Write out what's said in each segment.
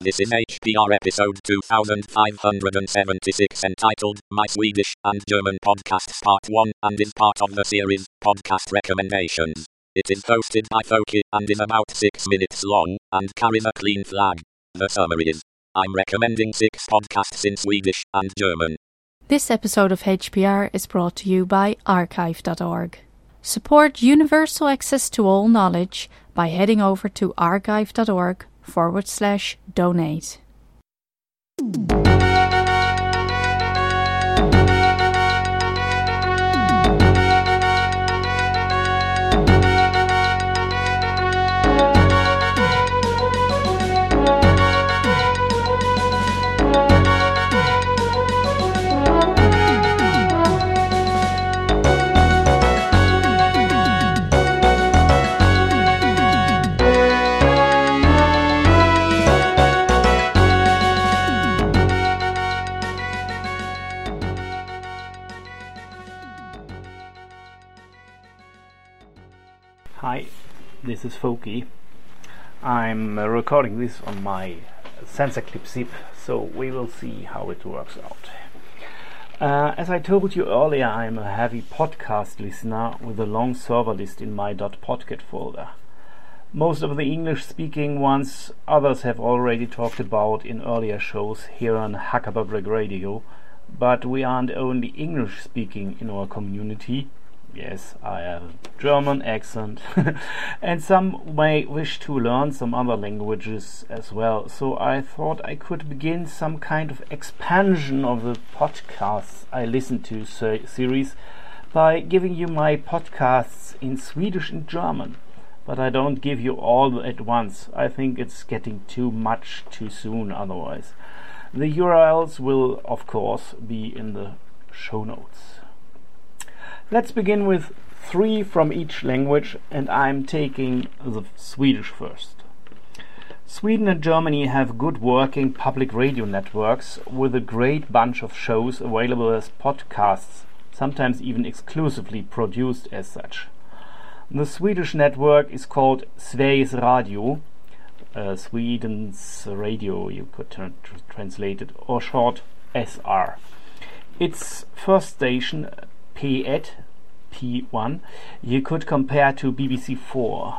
This is HPR episode 2576 entitled My Swedish and German Podcasts Part 1 and is part of the series Podcast Recommendations. It is hosted by Foki and is about 6 minutes long and carries a clean flag. The summary is I'm recommending 6 podcasts in Swedish and German. This episode of HPR is brought to you by archive.org. Support universal access to all knowledge by heading over to archive.org forward slash donate. This is Foki. I'm uh, recording this on my Sansa Clip Zip, so we will see how it works out. Uh, as I told you earlier, I'm a heavy podcast listener with a long server list in my .podcat folder. Most of the English speaking ones others have already talked about in earlier shows here on Hacker Public Radio, but we aren't only English speaking in our community. Yes, I have a German accent, and some may wish to learn some other languages as well. So I thought I could begin some kind of expansion of the podcasts I listen to se- series by giving you my podcasts in Swedish and German. But I don't give you all at once. I think it's getting too much too soon otherwise. The URLs will, of course, be in the show notes. Let's begin with three from each language, and I'm taking the Swedish first. Sweden and Germany have good working public radio networks with a great bunch of shows available as podcasts, sometimes even exclusively produced as such. The Swedish network is called Sveriges Radio, uh, Sweden's radio, you could tr- translate it, or short SR. Its first station P8, P1, you could compare to BBC 4.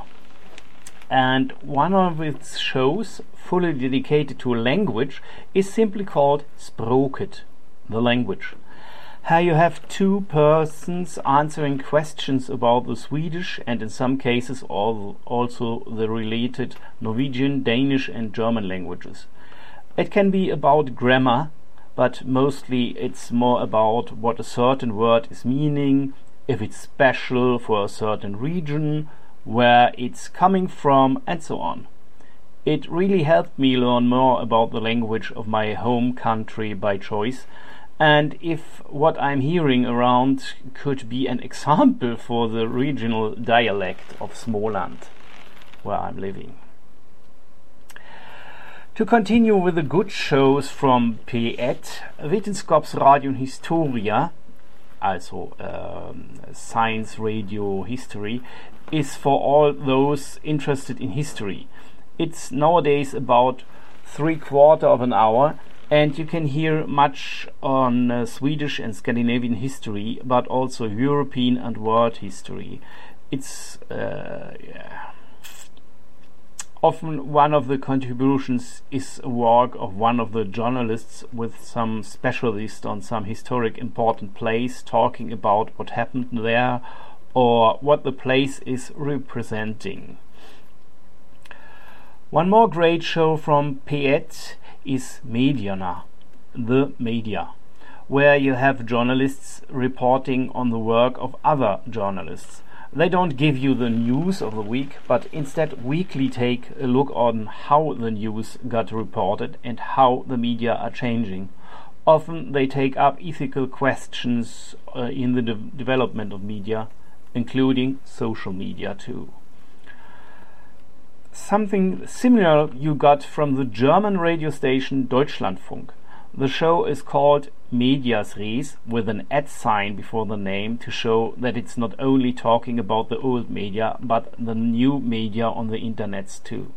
And one of its shows, fully dedicated to a language, is simply called Språket, the language. Here you have two persons answering questions about the Swedish and in some cases also the related Norwegian, Danish, and German languages. It can be about grammar, but mostly it's more about what a certain word is meaning, if it's special for a certain region, where it's coming from, and so on. It really helped me learn more about the language of my home country by choice, and if what I'm hearing around could be an example for the regional dialect of Småland, where I'm living. To continue with the good shows from P1, Vetenskapsradion Historia, also um, science radio history, is for all those interested in history. It's nowadays about three quarter of an hour, and you can hear much on uh, Swedish and Scandinavian history, but also European and world history. It's uh, yeah Often one of the contributions is a work of one of the journalists with some specialist on some historic important place talking about what happened there or what the place is representing. One more great show from P1 is Medierna, the media, where you have journalists reporting on the work of other journalists. They don't give you the news of the week, but instead weekly take a look on how the news got reported and how the media are changing. Often they take up ethical questions uh, in the de development of media, including social media too. Something similar you got from the German radio station Deutschlandfunk. The show is called mediasres with an at sign before the name to show that it's not only talking about the old media but the new media on the internets too.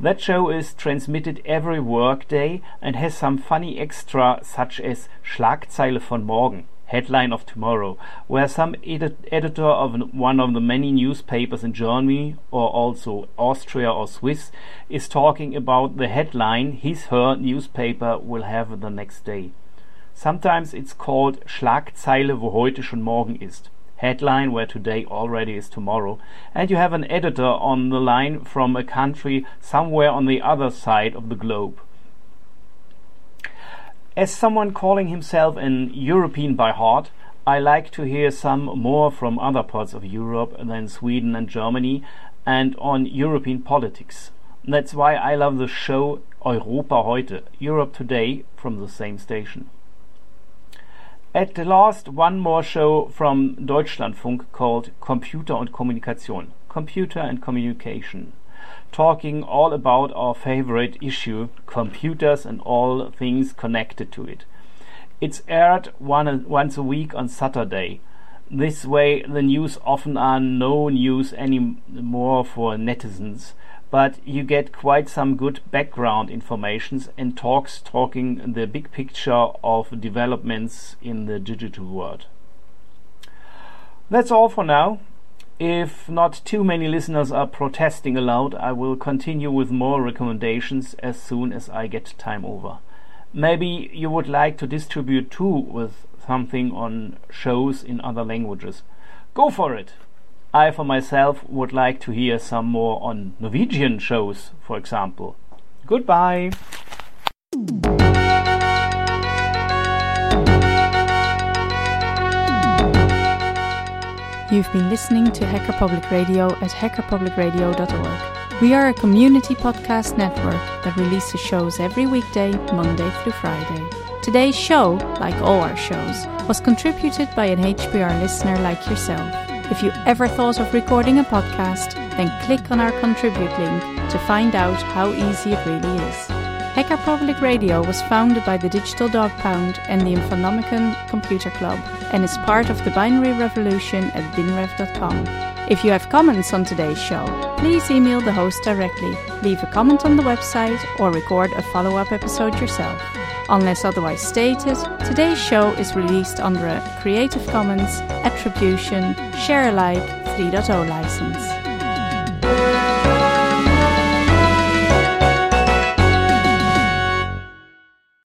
That show is transmitted every workday and has some funny extra such as Schlagzeile von morgen, headline of tomorrow, where some edit editor of one of the many newspapers in Germany or also Austria or Swiss is talking about the headline his her newspaper will have the next day. Sometimes it's called Schlagzeile wo heute schon morgen ist headline where today already is tomorrow, and you have an editor on the line from a country somewhere on the other side of the globe. As someone calling himself an European by heart, I like to hear some more from other parts of Europe than Sweden and Germany and on European politics. That's why I love the show Europa heute, Europe Today, from the same station. At the last, one more show from Deutschlandfunk called Computer und Kommunikation, Computer and Communication, talking all about our favorite issue, computers and all things connected to it. It's aired one, once a week on Saturday. This way, the news often are no news anymore for netizens, but you get quite some good background information and talks talking the big picture of developments in the digital world. That's all for now. If not too many listeners are protesting aloud, I will continue with more recommendations as soon as I get time over. Maybe you would like to distribute too with something on shows in other languages. Go for it! I, for myself, would like to hear some more on Norwegian shows, for example. Goodbye! You've been listening to Hacker Public Radio at hackerpublicradio.org. We are a community podcast network that releases shows every weekday, Monday through Friday. Today's show, like all our shows, was contributed by an HPR listener like yourself. If you ever thought of recording a podcast, then click on our contribute link to find out how easy it really is. Hacker Public Radio was founded by the Digital Dog Pound and the Infonomicon Computer Club and is part of the binary revolution at binrev.com. If you have comments on today's show, please email the host directly, leave a comment on the website, or record a follow up episode yourself. Unless otherwise stated, today's show is released under a Creative Commons Attribution Share Alike 3.0 license.